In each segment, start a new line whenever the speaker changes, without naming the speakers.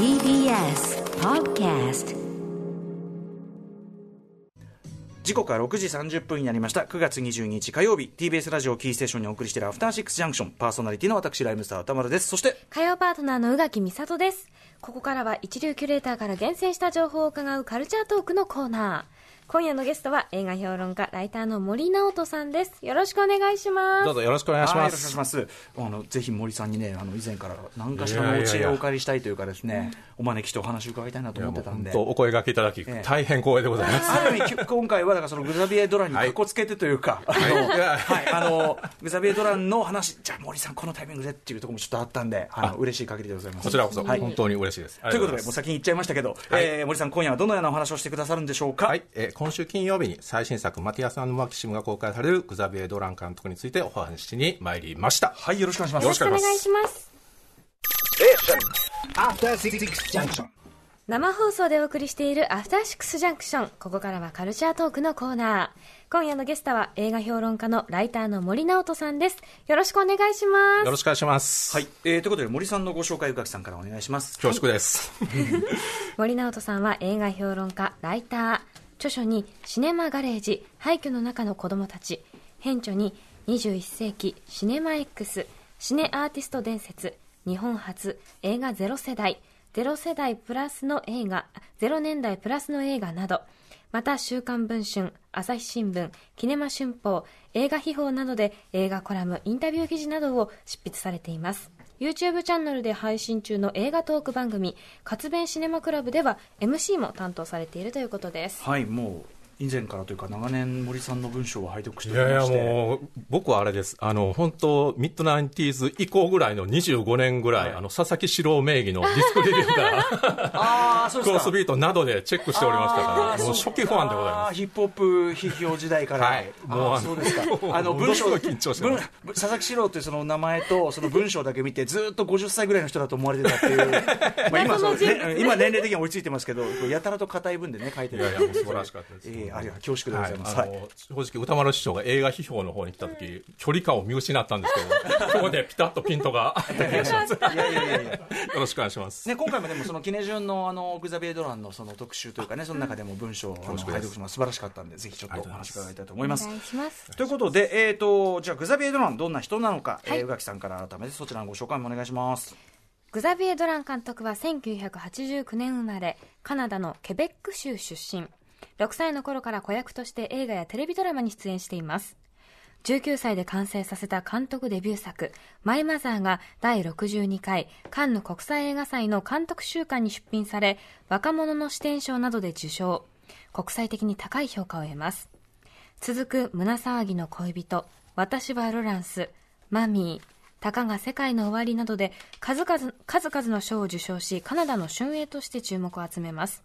TBS Podcast
時刻は6時30分になりました9月22日火曜日 TBS ラジオキーステーションにお送りしているアフターシックスジャンクションパーソナリティの私ライムスター歌丸ですそして
火曜パートナーの宇垣美里です。ここからは一流キュレーターから厳選した情報を伺うカルチャートークのコーナー。今夜のゲストは映画評論家、ライターの森直人さんです。よろしくお願いします。
どうぞよろしくお願いします。
ますあのぜひ森さんにねあの以前から何かしらのお知恵をお借りしたいというかですねお招きしてお話を伺いたいなと思ってたんで
お声掛けいただき、
ええ
大変光栄でございます。
ある意味き今回はだからそのグザビエ・ドランにかっこつけてというか、あの
はい
はいあのグザビエ・ドランの話じゃあ森さんこのタイミングでっていうところもちょっとあったんであの嬉しい限りでございます
こちらこそ、
はい
本当に嬉しいです。
ということで、もう
も
先に言っちゃいましたけど、
はい
えー森さん、今夜はどのようなお話をしてくださるんでしょうか？
はい、えー今週金曜日に最新作、マティアスマキシムが公開されるグザビエ・ドラン監督についてお話しに参りました。
はい、よろしくお願いします。
よろしく
お願いします。生放送でお送りしているアフターシックスジャンクション。ここからはカルチャートークのコーナー。今夜のゲストは映画評論家のライターの森直人さんです。よろしくお願いします。
よろしくお願いします。
はい、えーということで、森さんのご紹介、宇垣さんからお願いします。
恐縮です。
森直人さんは映画評論家、ライター、著書にシネマガレージ、廃墟の中の子供たち、編著に21世紀シネマ X、シネアーティスト伝説、日本初映画ゼロ世代、ゼロ世代プラスの映画、ゼロ年代プラスの映画など、また週刊文春、朝日新聞、キネマ春報、映画秘宝などで映画コラム、インタビュー記事などを執筆されています。YouTube チャンネルで配信中の映画トーク番組、活弁シネマクラブでは MC も担当されているということです。
はい、もう、以前からというか、長年、森さんの文章を拝読して
いやいや
おりまして。
もう、僕はあれです。あの、本当ミッドナインティーズ以降ぐらいの25年ぐらい、
はい
あの、佐々木史郎名義のディスクレビューから、
ああ、そうですか。
クロスビートなどでチェックしておりましたから、もう初期ファンでございます。
ヒップホップ批評時代から、
はい
も
もうあ
そうですか、あの文章
緊張
佐々木史郎というその名前と、その文章だけ見て、ずっと50歳ぐらいの人だと思われてたっていう、まあ今その、ね、今、年齢的には追いついてますけど、やたらと硬い文でね、書いてる
いやいや、もう素晴らしかったです。
ええありが恐縮でございます。
はい、あの正直、歌丸師匠が映画批評の方に来た時、距離感を見失ったんですけど、今日でピタッとピントが合った気がします。よ
いやいやいやいや。
ろしくお願いします。
ね、今回もでもそのキネジュンのあのグザビエ・ドランのその特集というかね、その中でも文章を拝読します素晴らしかったんで、ぜひちょっとお話伺いたいと思います。ということで、えー、とじゃあグザビエ・ドランどんな人なのか、
はい
えー宇垣さんから改めてそちらのご紹介もお願いします。
グザビエ・ドラン監督は1989年生まれ、カナダのケベック州出身。6歳の頃から子役として映画やテレビドラマに出演しています。19歳で完成させた監督デビュー作、マイ・マザーが第62回カンヌ国際映画祭の監督週間に出品され、若者の視点賞などで受賞。国際的に高い評価を得ます。続く胸騒ぎの恋人、私はロランス、マミー、たかが世界の終わりなどで数々数々の賞を受賞し、カナダの春英として注目を集めます。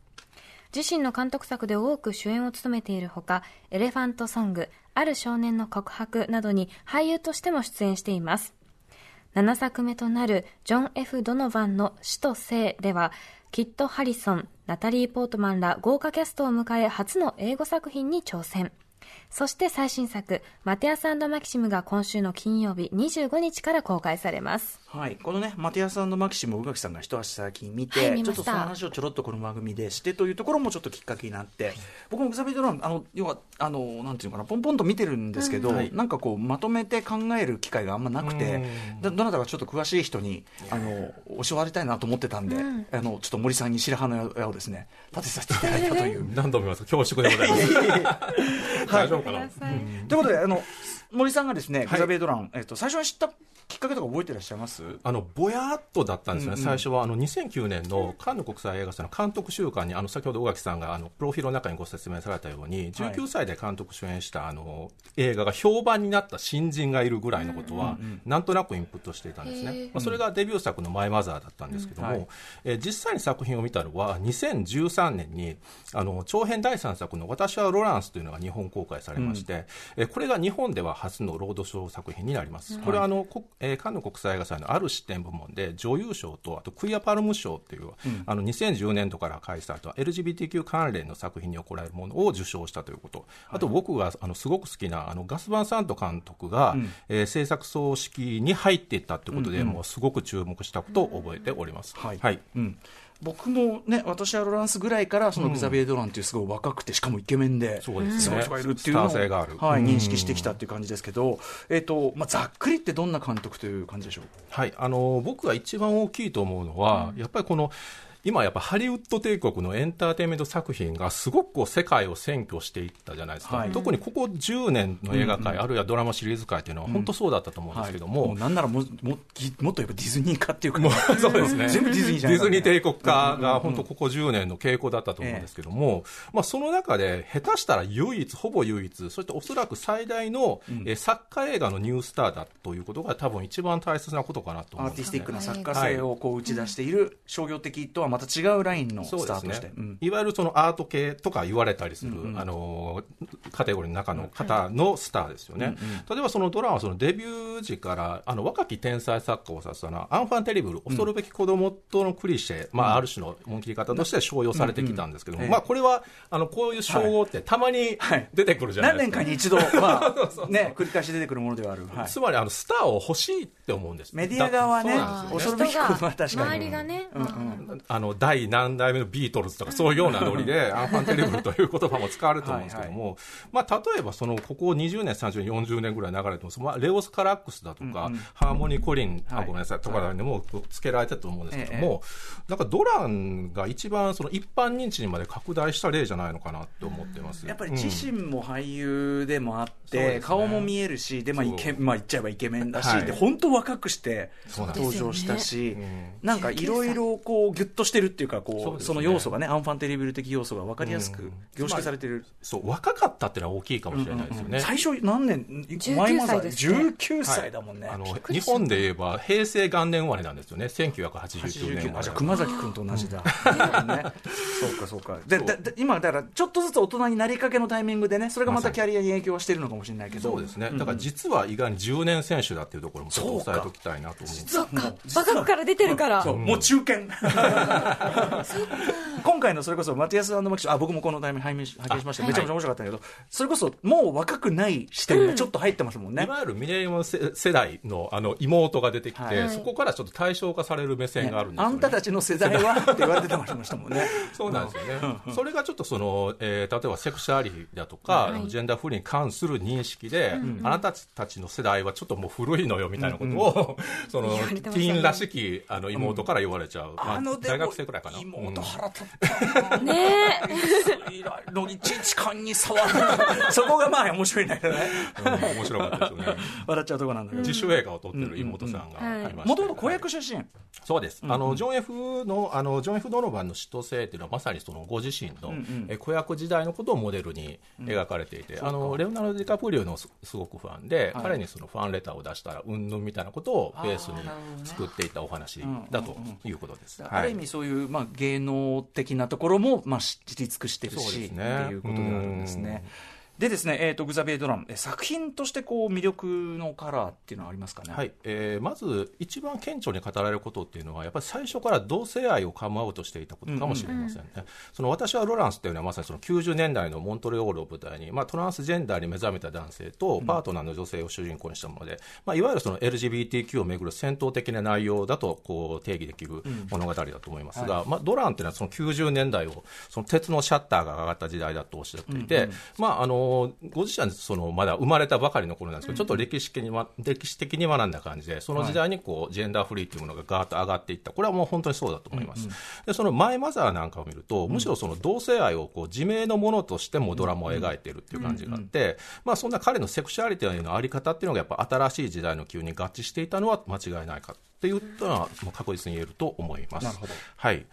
自身の監督作で多く主演を務めているほか、エレファントソング、ある少年の告白などに俳優としても出演しています。7作目となるジョン・ F・ ドノバンの死と生では、キット・ハリソン、ナタリー・ポートマンら豪華キャストを迎え初の英語作品に挑戦。そして最新作、マテアスマキシムが今週の金曜日25日から公開されます。
はい、このね、マティアスマキシムを宇垣さんが一足先に見て、
はい見
ちょっとその話をちょろっとこの番組でしてというところもちょっときっかけになって、僕もグザビエ・ドラン、あの要はあの、なんていうのかな、ポンポンと見てるんですけど、
はい。
なんかこう、まとめて考える機会があんまなくて、どどなたかちょっと詳しい人にあの教わりたいなと思ってたんで、あのちょっと森さんに白羽の矢をですね、立てさせていただいたという。
何度も言います恐縮でございます。大丈夫かな、
ということで、あの森さんがですね、
い。
グザビエ・ドラン、えっと、最初に知ったきっかけとか覚えてらっしゃいます？
あのぼやっとだったんですよね、
うんうん。
最初はあの2009年のカンヌ国際映画祭の監督週間に、あの先ほど宇垣さんがあのプロフィールの中にご説明されたように、19歳で監督主演したあの映画が評判になった新人がいるぐらいのことは、なんとなくインプットしていたんですね、まあ、それがデビュー作のマイ・マザーだったんですけども、
はい。
えー実際に作品を見たのは、2013年にあの長編第3作の私はロランスというのが日本公開されまして、えーこれが日本では初のロードショー作品になります。これはあの、こえーカンヌ国際映画祭のある視点部門で女優賞とあとクイアパルム賞っていう、あの2010年度から開催された LGBTQ 関連の作品に贈られるものを受賞したということ、あと僕があのすごく好きなあのガス・バン・サント監督が、えー制作総指揮に入っていったということで、もうすごく注目したことを覚えております。
はい。
はい。
うん、僕もね、私はロランスぐらいから、そのグザビエ・ドランっていうすごい若くて、しかもイケメンで、すごい人がいるっていうのを、はい、認識してきたっていう感じですけど、えーとまあ、ざっくりってどんな監督という感じでしょう、
はい、あの僕が一番大きいと思うのは、うん、やっぱりこの、今やっぱハリウッド帝国のエンターテインメント作品がすごくこう世界を占拠していったじゃないですか、はい、特にここ10年の映画界、うんうん、あるいはドラマシリーズ界というのは本当そうだったと思うんですけども、うんはい、
なんならもももっと言えばディズニー化っていうか、
そうですね。
全部ディズニーじゃ
ないディズニー帝国化が本当ここ10年の傾向だったと思うんですけども、まあ、その中で下手したら唯一ほぼ唯一そしておそらく最大の、うん、え作家映画のニュースターだということが多分一番大切なことかなと思
うんです、ね、アーティスティックな作家性をこう打ち出している商業的とはまた違うラインのスタートして、ね
うん、いわゆるそのアート系とか言われたりする、うんうん、あのカテゴリーの中の方のスターですよね、うんうん、例えばそのドラマそのデビュー時からあの若き天才作家を指すのはアンファン・テリブル、恐るべき子供とのクリシェ、まあ、ある種の紋切り方として商用されてきたんですけども、うん。うん、まあ、これはあのこういう称号ってたまに出てくるじゃないですか、
はいはい、何年かに一度、まあ ね、繰り返し出てくるものではある、
はい、つまりあのスターを欲しいって思うんです。
メディア側はね、恐るべき子供は確かに。
周りがね、うんう
ん、あの第何代目のビートルズととかそういうようなノリで、アンファンテリブルという言葉も使われると思うんですけども、はいはい、まあ、例えばそのここ20年、30年、40年ぐらい流れてます、まあ、レオス・カラックスだとか、うんうん、ハーモニー・コリン、あごめんなさい、とかでもつけられてると思うんですけども、なんかドランが一番その一般認知にまで拡大した例じゃないのかなと思ってます。
やっぱり自身も俳優でもあって、うんね、顔も見えるし、で、まあ、イケまあ、言っちゃえばイケメンだし、はい、で、本当若くして登場したし、ね、なんかいろいろこう、ぎゅっとしてるっていうか、こう、その要素がね、アンファンテリブル的要素が分かりやすく凝縮されてる、
そう若かったっていうのは大きいかもしれないですよね、うんうんうん、
最初何年
？19歳です、
ね、19歳だもんね、はい、あの
日本で言えば平成元年生まれなんですよね。1989年
あじゃ熊崎君と同じだ、う んね、そうかそうか。でで今だからちょっとずつ大人になりかけのタイミングでねそれがまたキャリアに影響してるのかもしれないけど。
そうですね。だから実は意外に10年選手だっていうところもちょっと押さえておきたいなと思う
そうか。若くから出てるから。
もう中堅 今回のそれこそマティアスマキシあ僕もこのタイミング拝見しました。めちゃめちゃ面白かったけど、それこそもう若くない視点がちょっと入ってますもんね、
いわゆるミレニアム世代のあの妹が出てきて、そこからちょっと対象化される目線があるんですよ、
ね、あんたたちの世代はって言われてましたもんね。
そうなんですよね、それがちょっとその、えー、例えばセクシャリティだとか、ジェンダーフリーに関する認識で、あなたたちの世代はちょっともう古いのよみたいなことを、そのティーンらしきあの妹から言われちゃう、まあ、大学生くらいかな。
妹腹立ったねえ。のいちいち勘に触るそこがまあ面白いんだけどね、
面白かったですよね
笑っちゃうとこなんだけど
自主映画を撮ってる妹さんがありました。も
ともと子役出身。
そうです、あのジョン・ F のあのジョン・ F・ ドノバンの「嫉妬性」っていうのはまさにそのご自身の、え子役時代のことをモデルに描かれていて、あのレオナルド・ディカプリオのすごくファンで、彼にそのファンレターを出したらうんぬんみたいなことをベースに作っていたお話だということです、
ある意味そういう、まあ、芸能的なところも、まあ、知り尽くしてるし、ね、っていうことであるんですね。でですね、えーと、グザビエ・ドラン、作品としてこう魅力のカラーっていうのはありますかね、
はいえー、まず一番顕著に語られることっていうのは、やっぱり最初から同性愛をカムアウトしていたことかもしれませんね、うんうん、その私はロランスっていうのは、まさにその90年代のモントレオールを舞台に、まあ、トランスジェンダーに目覚めた男性とパートナーの女性を主人公にしたもので、まあ、いわゆるその LGBTQ をめぐる戦闘的な内容だとこう定義できる物語だと思いますが、うんはい、まあ、ドランっていうのはその90年代をその鉄のシャッターが上がった時代だとおっしゃっていて、うんうん、まあ、あのご自身そのまだ生まれたばかりの頃なんですけど、ちょっと歴史的に歴史的に学んだ感じで、その時代にこう、ジェンダーフリーというものがガーッと上がっていった、これはもう本当にそうだと思います。でそのマイ・マザーなんかを見ると、むしろその同性愛をこう自明のものとしてもドラマを描いているっていう感じがあって、まあ、そんな彼のセクシュアリティの在り方っていうのが、やっぱ新しい時代の急に合致していたのは間違いないかっていうのは、確実に言えると思います。はい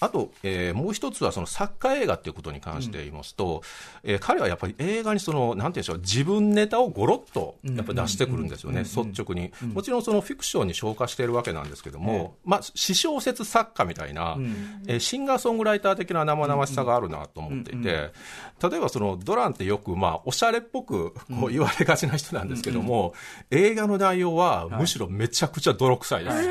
あと、えー、もう一つはその作家映画ということに関して言いますと、うん、えー、彼はやっぱり映画にその、なんていうんでしょう、自分ネタをごろっとやっぱ出してくるんですよね、率直に、もちろんそのフィクションに昇華しているわけなんですけども、まあ、私小説作家みたいな、えー、シンガーソングライター的な生々しさがあるなと思っていて、例えばそのドランってよく、まあ、おしゃれっぽくこう言われがちな人なんですけども、映画の内容はむしろめちゃくちゃ泥臭いです。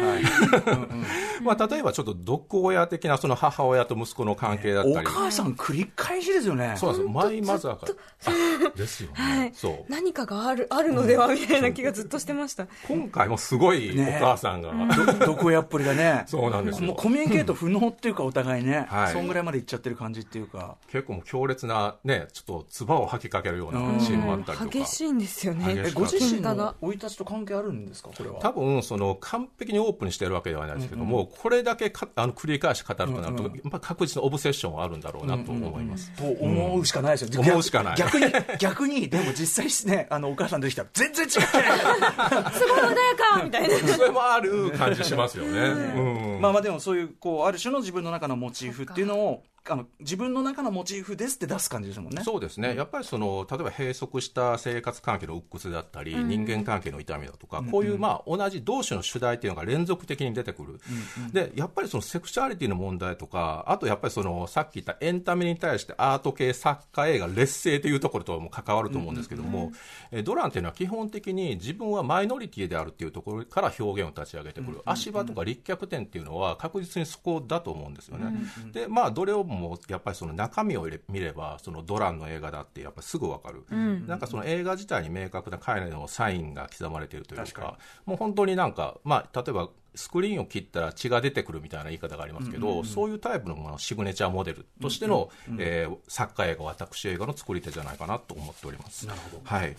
まあ、例えばちょっと毒親的なそのの母親と息子の関係だったり、お
母さん繰り返しですよね。
そうですマイマザーから。ですよね、はい、そう。
何かがあるあるのではみたいな気がずっとしてました。
今回もすごいお母さんが、ね、
どこやっぷりがね
そうなん。です
もうコミュニケート不能っていうかお互いね、はい、そんぐらいまでいっちゃってる感じっていうか
結構もう強烈なねちょっと唾を吐きかけるようなシーンもあったりとか
激しいんですよね
ご自身の生い立ちと関係あるんですかこれは
多分その完璧にオープンにしてるわけではないですけども、これだけかあの繰り返し語るとなると、うん。うん、やっぱ確実にオブセッションはあるんだろうなと思います、
うんうん、と思うしかないですよ、
思うしかない。
逆に逆にでも実際ねあのお母さん出てきたら全然違ってない
すごい穏やかみたいな。
それもある感じしますよね、
うん、まあまあでもそういうこうある種の自分の中のモチーフっていうのをあの自分の中のモチーフですって出す感じですもんね。
そうですね、やっぱりその例えば閉塞した生活関係の鬱屈だったり、うん、人間関係の痛みだとか、うん、こういう、まあ、同じ同種の主題っていうのが連続的に出てくる、うん。でやっぱりそのセクシュアリティの問題とか、あとやっぱりそのさっき言ったエンタメに対してアート系作家映画劣勢というところとも関わると思うんですけども、うん。うん、ドランっていうのは基本的に自分はマイノリティであるっていうところから表現を立ち上げてくる、足場とか立脚点っていうのは確実にそこだと思うんですよね。でまあどれをもやっぱりその中身を見ればそのドランの映画だってやっぱすぐ分かる、うん、なんかその映画自体に明確な彼のサインが刻まれているというかもう本当になんか、まあ、例えばスクリーンを切ったら血が出てくるみたいな言い方がありますけど、うんうんうん、そういうタイプのものシグネチャーモデルとしての、うんうん、えー、作家映画私映画の作り手じゃないかなと思っております。
なるほど。
はい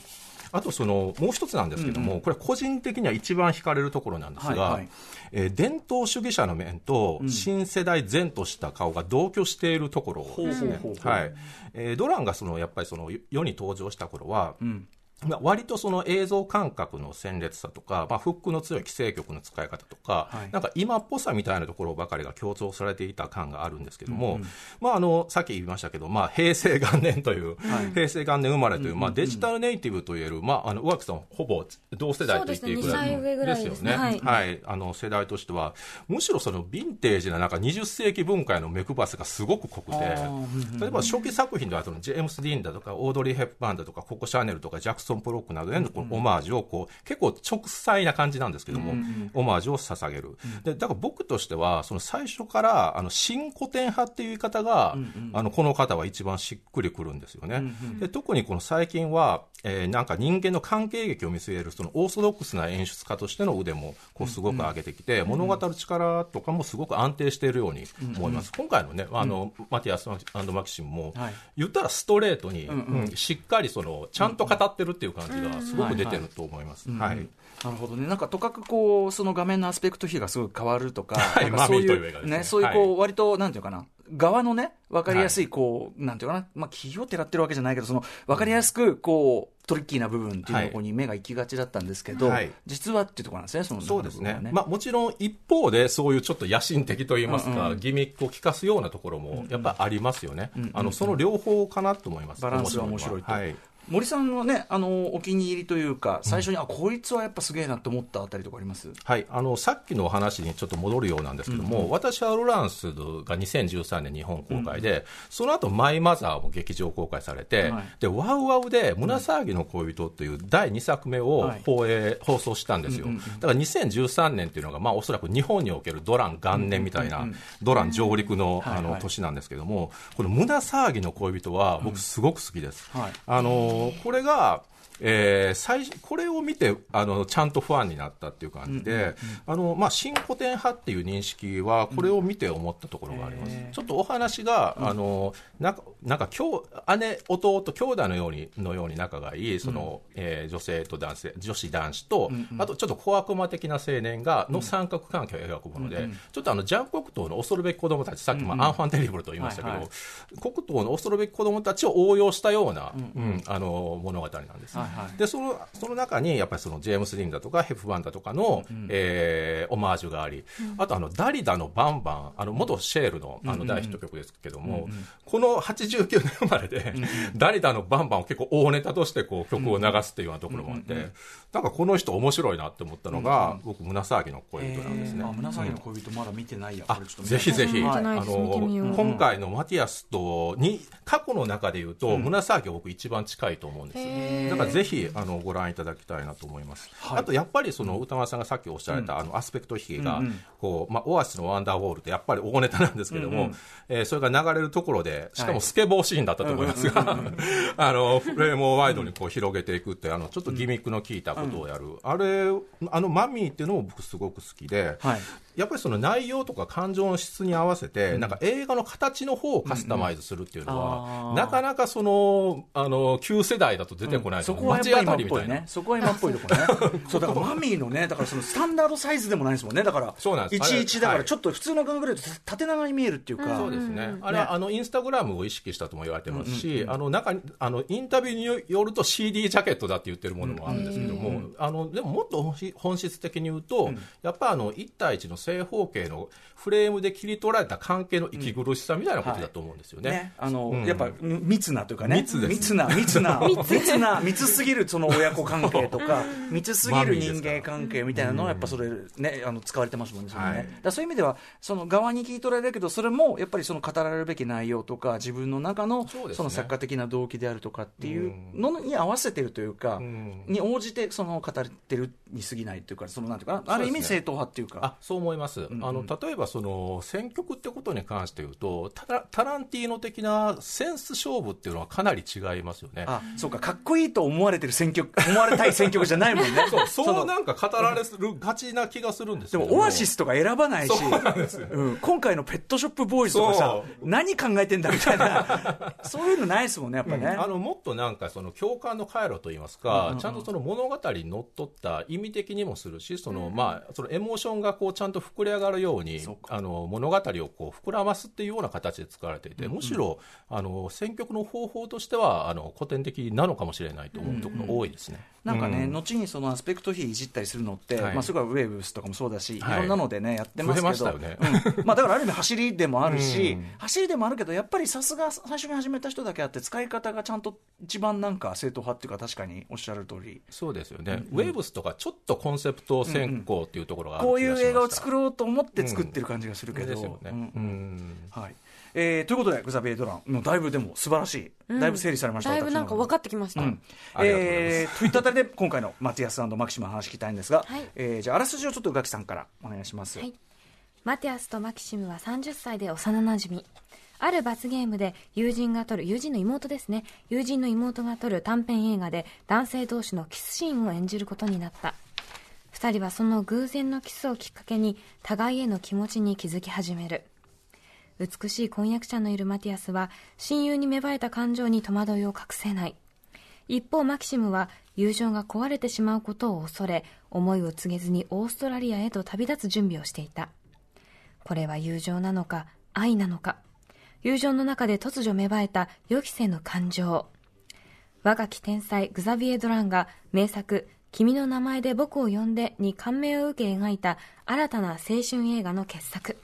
あとそのもう一つなんですけども、うんうん、これ個人的には一番惹かれるところなんですが、はいはい、えー、伝統主義者の面と新世代前とした顔が同居しているところですね。はい。えー、ドランがそのやっぱりその世に登場した頃は、うんまあ、割とその映像感覚の鮮烈さとか、まあ、フックの強い規制局の使い方とか、はい、なんか今っぽさみたいなところばかりが強調されていた感があるんですけども、うん。うん、まあ、あのさっき言いましたけど、まあ、平成元年という、はい、平成元年生まれという、まあ、デジタルネイティブといえる、まあ、あの宇垣さん、ほぼ同世代と言っていいぐらいですよね、はい、はい、あの世代としては、むしろそのヴィンテージななんか20世紀文化への目配せがすごく濃くて、例えば初期作品ではそのジェームス・ディーンだとか、オードリー・ヘップバーンだとか、ココ・シャネルとか、ジャクソン・プロックなどへのこのオマージュをこう結構直裁な感じなんですけども、うんうん、オマージュを捧げる、でだから僕としてはその最初からあの新古典派っていう言い方が、うんうん、あのこの方は一番しっくりくるんですよね、うんうん、で特にこの最近は、えー、なんか人間の関係劇を見据えるそのオーソドックスな演出家としての腕もこうすごく上げてきて、うんうん、物語る力とかもすごく安定しているように思います、うんうん、今回のねあの、うん、マティアスマキシムも、はい、言ったらストレートに、しっかりそのちゃんと語ってるっていう感じがすごく出てると思います。はい、
なるほどね、なんかとかくこうその画面のアスペクト比がすごく変わるとか、
はい、
かそういうね、そういうこう、割となんていうかな、側のね、分かりやすい、こう、なんていうかな、まあ、企業をてらってるわけじゃないけど、その分かりやすくこう、トリッキーな部分っていうところに目が行きがちだったんですけど、はい、実はっていうところなんですね、その、
ね、そうですね、まあ、もちろん一方で、そういうちょっと野心的といいますか、うんうん、ギミックを効かすようなところもやっぱありますよね、うんうん、あのその両方かなと思います、
バランスが面白いと。はい森さんのね、あのお気に入りというか、最初に、うん、あこいつはやっぱすげえなと思ったあたりとかあります？
はい。あのさっきの話にちょっと戻るようなんですけども、うん。うん、私はロランスが2013年、日本公開で、うん。うん、その後マイ・マザーも劇場公開されて、はい、でワウワウで胸騒ぎの恋人という第2作目を放映、はい、放送したんですよ、うんうんだから2013年っていうのが、まあ、おそらく日本におけるドラン元年みたいな、うんうん、ドラン上陸の,、あの年なんですけども、この胸騒ぎの恋人は、僕、すごく好きです。はい、あのこれがえー、最これを見てあのちゃんとファンになったっていう感じで、あのまあ、新古典派っていう認識はこれを見て思ったところがあります、うん、ちょっとお話が、あのなんかなんか姉弟兄弟のようにのように仲がいいその、うん、えー、女性と男性女子男子と、うんうん、あとちょっと小悪魔的な青年がの三角関係を描くもので、うんうん、ちょっとあのジャン黒糖の恐るべき子供たちさっき、まあ、アンファンテリブルと言いましたけど、はいはい、黒糖の恐るべき子供たちを応用したような、うんあの物語なんです、はいはい、でそのその中にやっぱりそのジェームス・リンだとかヘフバンだとかの、うん、えー、オマージュがあり、あとあのダリダのバンバンあの元シェールのあの大ヒット曲ですけども、この89年生まれで、ダリダのバンバンを結構大ネタとしてこう曲を流すっていうようなところもあって、なんかこの人面白いなって思ったのが、僕胸騒ぎの恋人なんですね、
胸騒ぎの恋人まだ見てないや、
ぜひぜひ、あの今回のマティアスとに過去の中で言うと、胸騒ぎは僕一番近いと思うんですだからぜひあのご覧いただきたいなと思います、はい、あとやっぱりその歌丸さんがさっきおっしゃられた、あのアスペクト比が、こうまあ、オアシスのワンダーウォールってやっぱり大ネタなんですけども、うえー、それが流れるところでしかもスケボーシーンだったと思いますが、あのフレームをワイドにこう広げていくってあのちょっとギミックの効いたことをやる、あれあのマミーっていうのも僕すごく好きで、はい、やっぱりその内容とか感情の質に合わせて、なんか映画の形の方をカスタマイズするっていうのは、なかなかその、あの、旧世代だと出てこない、
そこはやっぱり今っぽいね。そこは今っぽいところね。そう、だからマミーのね、だからそのスタンダードサイズでもないですもんね。だから、そうなんです。11だからちょっと普通の考えると縦長に見えるっていうか。
そうですね。あれは、あの、インスタグラムを意識したとも言われてますし、あの、中に、あの、インタビューによると CD ジャケットだって言ってるものもあるんですけども、あの、でももっと本質的に言うと、やっぱあの、1対1の正方形のフレームで切り取られた関係の息苦しさみたいなことだと思うんですよね。うんはい、ね
あの、うん、やっぱ密なというかね、
密
密な密な密な密 すぎるその親子関係とか密すぎる人間関係みたいなのはやっぱそれねあの使われてますもんね。はい、だそういう意味ではその側に切り取られるけどそれもやっぱりその語られるべき内容とか自分の中のその作家的な動機であるとかっていうのに合わせてるというか、に応じてその語ってるに過ぎないというかそのなんていうかある意味正統派っていうか。
あそう思います。あの例えばその選曲ってことに関して言うとタランティーノ的なセンス勝負っていうのはかなり違いますよね。
あそうかかっこいいと思われてる選曲 思われたい選曲じゃないもんね。
そうそうなんか語られるがちな気がするんです
でもオアシスとか選ばないしうん、今回のペットショップボーイズとかさ何考えてんだみたいな。そういうのないですもんねやっぱね、うん、
あのもっとなんかその共感の回路といいますか、ちゃんとその物語にのっとった意味的にもするしその、まあそのエモーションがこうちゃんと膨れ上がるようにあの物語をこう膨らますっていうような形で使われていて、むしろあの選曲の方法としてはあの古典的なのかもしれないと思うところ多いですね。
なんかね、後にそのアスペクト比いじったりするのって、まあ、それからウェーブスとかもそうだし、い、ろんなのでね、やってますけど、
ね。
まあ、だからある意味、走りでもあるし、走りでもあるけど、やっぱりさすが最初に始めた人だけあって、使い方がちゃんと一番なんか正統派っていうか、確かにおっしゃる通り。
そうですよね、ウェーブスとか、ちょっとコンセプト先行っていうところがこ
ういう映画を作ろうと思って作ってる感じがするけど。はいえー、ということで、グザビエ・ドラン、もうだいぶでも素晴らしい、うん、だいぶ整理されました、
だいぶなんか分かってきました。うん、
えー、といったあたりで、今回のマティアスマキシムの話聞きたいんですが、はい、えー、じゃあ、あらすじをちょっと宇垣さんからお願いします。はい、
マティアスとマキシムは30歳で幼なじみ。ある罰ゲームで友人が撮る、友人の妹ですね。友人の妹が撮る短編映画で男性同士のキスシーンを演じることになった。二人はその偶然のキスをきっかけに互いへの気持ちに気づき始める。美しい婚約者のいるマティアスは親友に芽生えた感情に戸惑いを隠せない。一方マキシムは友情が壊れてしまうことを恐れ思いを告げずにオーストラリアへと旅立つ準備をしていた。これは友情なのか愛なのか。友情の中で突如芽生えた予期せぬ感情。若き天才グザビエ・ドランが名作君の名前で僕を呼んでに感銘を受け描いた新たな青春映画の傑作。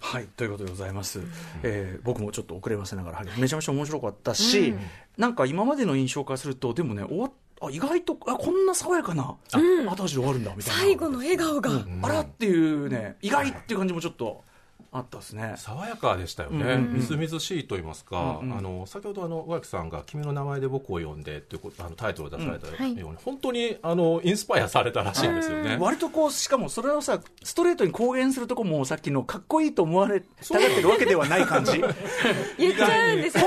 はいということでございます、うん、えー、僕もちょっと遅ればせながらめちゃめちゃ面白かったし、うん、なんか今までの印象からするとでもね終わあ意外とあこんな爽やかな、うん、後味で終わるんだみたいな。
最後の笑顔が、う
ん、あらっていうね意外っていう感じもちょっとあったですね。
爽やかでしたよね、うんうん、みずみずしいと言いますか、うんうん、あの先ほどあの上木さんが「君の名前で僕を呼んで」っていうあのタイトルを出されたように、うんはい、本当にあのインスパイアされたらしいんですよね。
割とこうしかもそれをさストレートに公言するとこもさっきのかっこいいと思われたがってるわけではない感じ。
言っちゃうんです、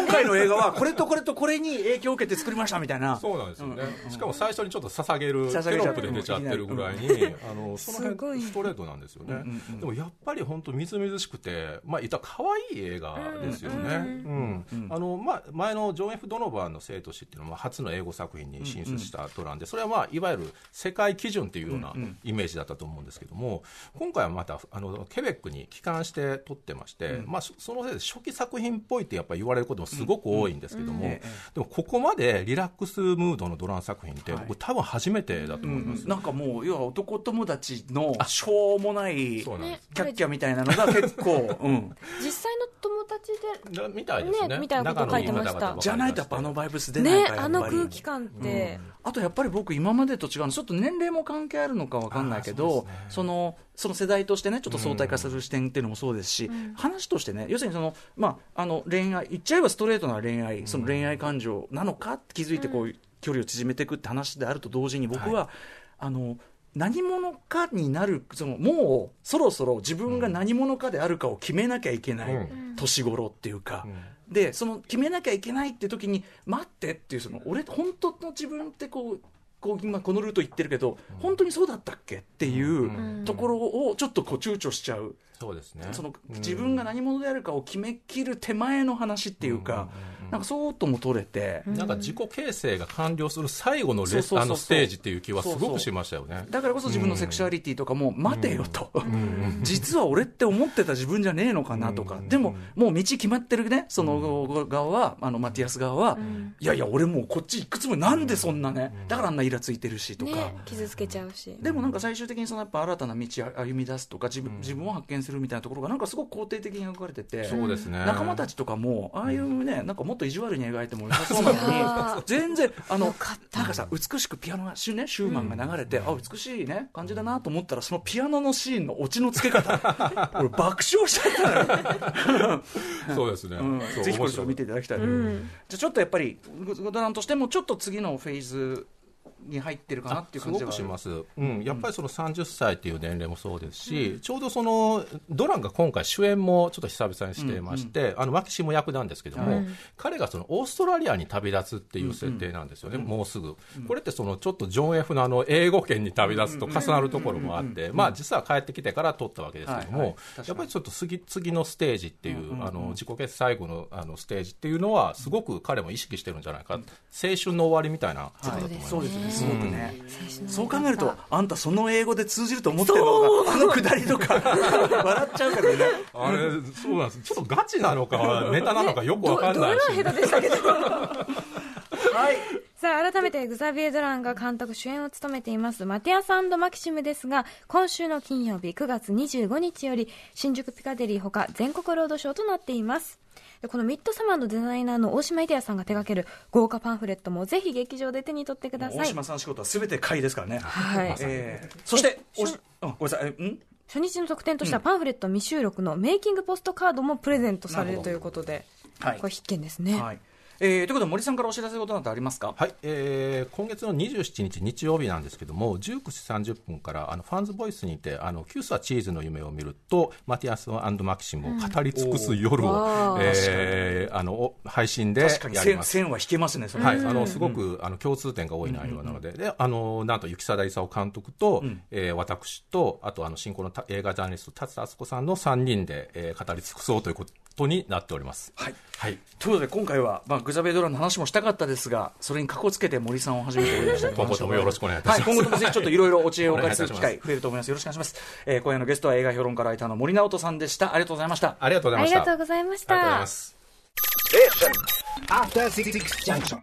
画はこれとこれとこれに影響を受けて作りましたみたいな。
そうなんですよね、しかも最初にちょっと捧げるテロップで出ちゃってるぐらいに、あのその辺ストレートなんですよね、でもやっぱり本当みずみずしくてまあった可愛い映画ですよね。うん。あのまあ、前のジョン・ F・ ドノバンの生と死っていうのは初の英語作品に進出したドランで、それは、まあ、いわゆる世界基準っていうようなイメージだったと思うんですけども、今回はまたあのケベックに帰還して撮ってまして、まあ、そのせいで初期作品っぽいってやっぱ言われることもすごく多いんですけども、でもここまでリラックスムードのドラン作品って、僕、多分初めてだと思います、
なんかもう、要は男友達のしょうもないキャッキャみたいなのが結構、うん、
実際の友達
でみたいですね。
みたいなこと書いてました。
じゃないとやっぱあのバイブス出ない
からねあの空気感って、
うん、あとやっぱり僕今までと違うの。ちょっと年齢も関係あるのか分かんないけどそ、ね,、のその世代としてねちょっと相対化する視点っていうのもそうですし、うん、話としてね要するにその、まあ、あの恋愛言っちゃえばストレートな恋愛その恋愛感情なのかって気づいてこう、距離を縮めていくって話であると同時に僕は、はい、あの何者かになるそのもうそろそろ自分が何者かであるかを決めなきゃいけない年頃っていうか、うん、でその決めなきゃいけないって時に待ってっていうその俺本当の自分ってこうこう今このルート行ってるけど、本当にそうだったっけっていうところをちょっとこう躊躇しちゃう。
そうですね、
その自分が何者であるかを決めきる手前の話っていうか、なんかそうとも取れて、
なんか自己形成が完了する最後のレスあのステージっていう気はすごくしましたよね。
だからこそ自分のセクシュアリティとかも、待てよと、実は俺って思ってた自分じゃねえのかなとか、でも、もう道決まってるね、その側は、あのマティアス側は、いやいや、俺もうこっち行くつもり、なんでそんなね、だからあんなイラついてるしとか、
傷つけちゃうし。
でもなんか最終的にそのやっぱ新たな道歩み出すとか、自分自分を発見するみたいなところが、なんかすごく肯定的に描かれてて、
そうですね。
仲間たちとかも、ああいうね、なんかもっと意地悪に描いても良さそうなのに、全然、あの、なんかさ、美しくピアノが、シュ,、ね、シューマンが流れて、あ、美しいね、感じだなと思ったら、そのピアノのシーンのオチのつけ方、俺爆笑しちゃった
よ。そうですね。
ぜひこれを見ていただきたい。じゃちょっとやっぱり、グドランとしても、ちょっと次のフェーズ、に入ってるかなっていう感じ
すごくします、うん、やっぱりその30歳っていう年齢もそうですし、うん、ちょうどそのドランが今回、主演もちょっと久々にしていまして、うんうん、あのマキシム役なんですけども、はい、彼がそのオーストラリアに旅立つっていう設定なんですよね、うんうん、もうすぐ、これってそのちょっとジョン・ F のあの英語圏に旅立つと重なるところもあって、まあ、実は帰ってきてから撮ったわけですけども、はいはい、やっぱりちょっと次次のステージっていう、あの自己決最後のあのステージっていうのは、すごく彼も意識してるんじゃないか、青春の終わりみたいな。ことだと思い。ます。そうですねすごくね、
そう考えるとあんたその英語で通じると思ってるのがあのくだりとか 笑っちゃうからね。
あれそうなんです。ちょっとガチなのかネタなのかよくわかんないし、
ね、下手でしたけ？どはい。さあ、改めてグザビエ・ドランが監督主演を務めていますマティアスマキシムですが、今週の金曜日9月25日より新宿ピカデリーほか全国ロードショーとなっています。でこのミッドサマーのデザイナーの大島イデアさんが手掛ける豪華パンフレットもぜひ劇場で手に取ってください。
大島さん仕事はすべて買いですからね。
はい、
えー、そしておし、ごめんなさい。ん？
初日の特典としてはパンフレット未収録のメイキングポストカードもプレゼントされるということで、はい、これ必見ですね、はい
えー、ということで森さんからお知らせことなどありますか？
はい、えー、今月の27日日曜日なんですけども19時30分からあのファンズボイスにてあのキュースはチーズの夢を見るとマティアスマキシムを語り尽くす夜を、うん、えー、あの配信でやります。
線は引けますね
はい、あのすごく、あの共通点が多い内容なので,、であのなんと雪貞勲監督と、うん、えー、私とあとあの新興の映画ジャーナリスト達田敦子さんの3人で、えー、語り尽くそうということになっております。
はい、はい、ということで今回は、まあ、グザベドラの話もしたかったですが、それにかこつけて森さんを始めておりました
今後ともよろしくお願いいたします。
はい、今後ともぜひちょっといろいろお知恵をお借りする機会増えると思います。よろしくお願いします。えー、今夜のゲストは映画評論家ライターの森直人さんでした。ありがとうございました。
ありがとうございました。
ありがとうございました。ありがとうございます。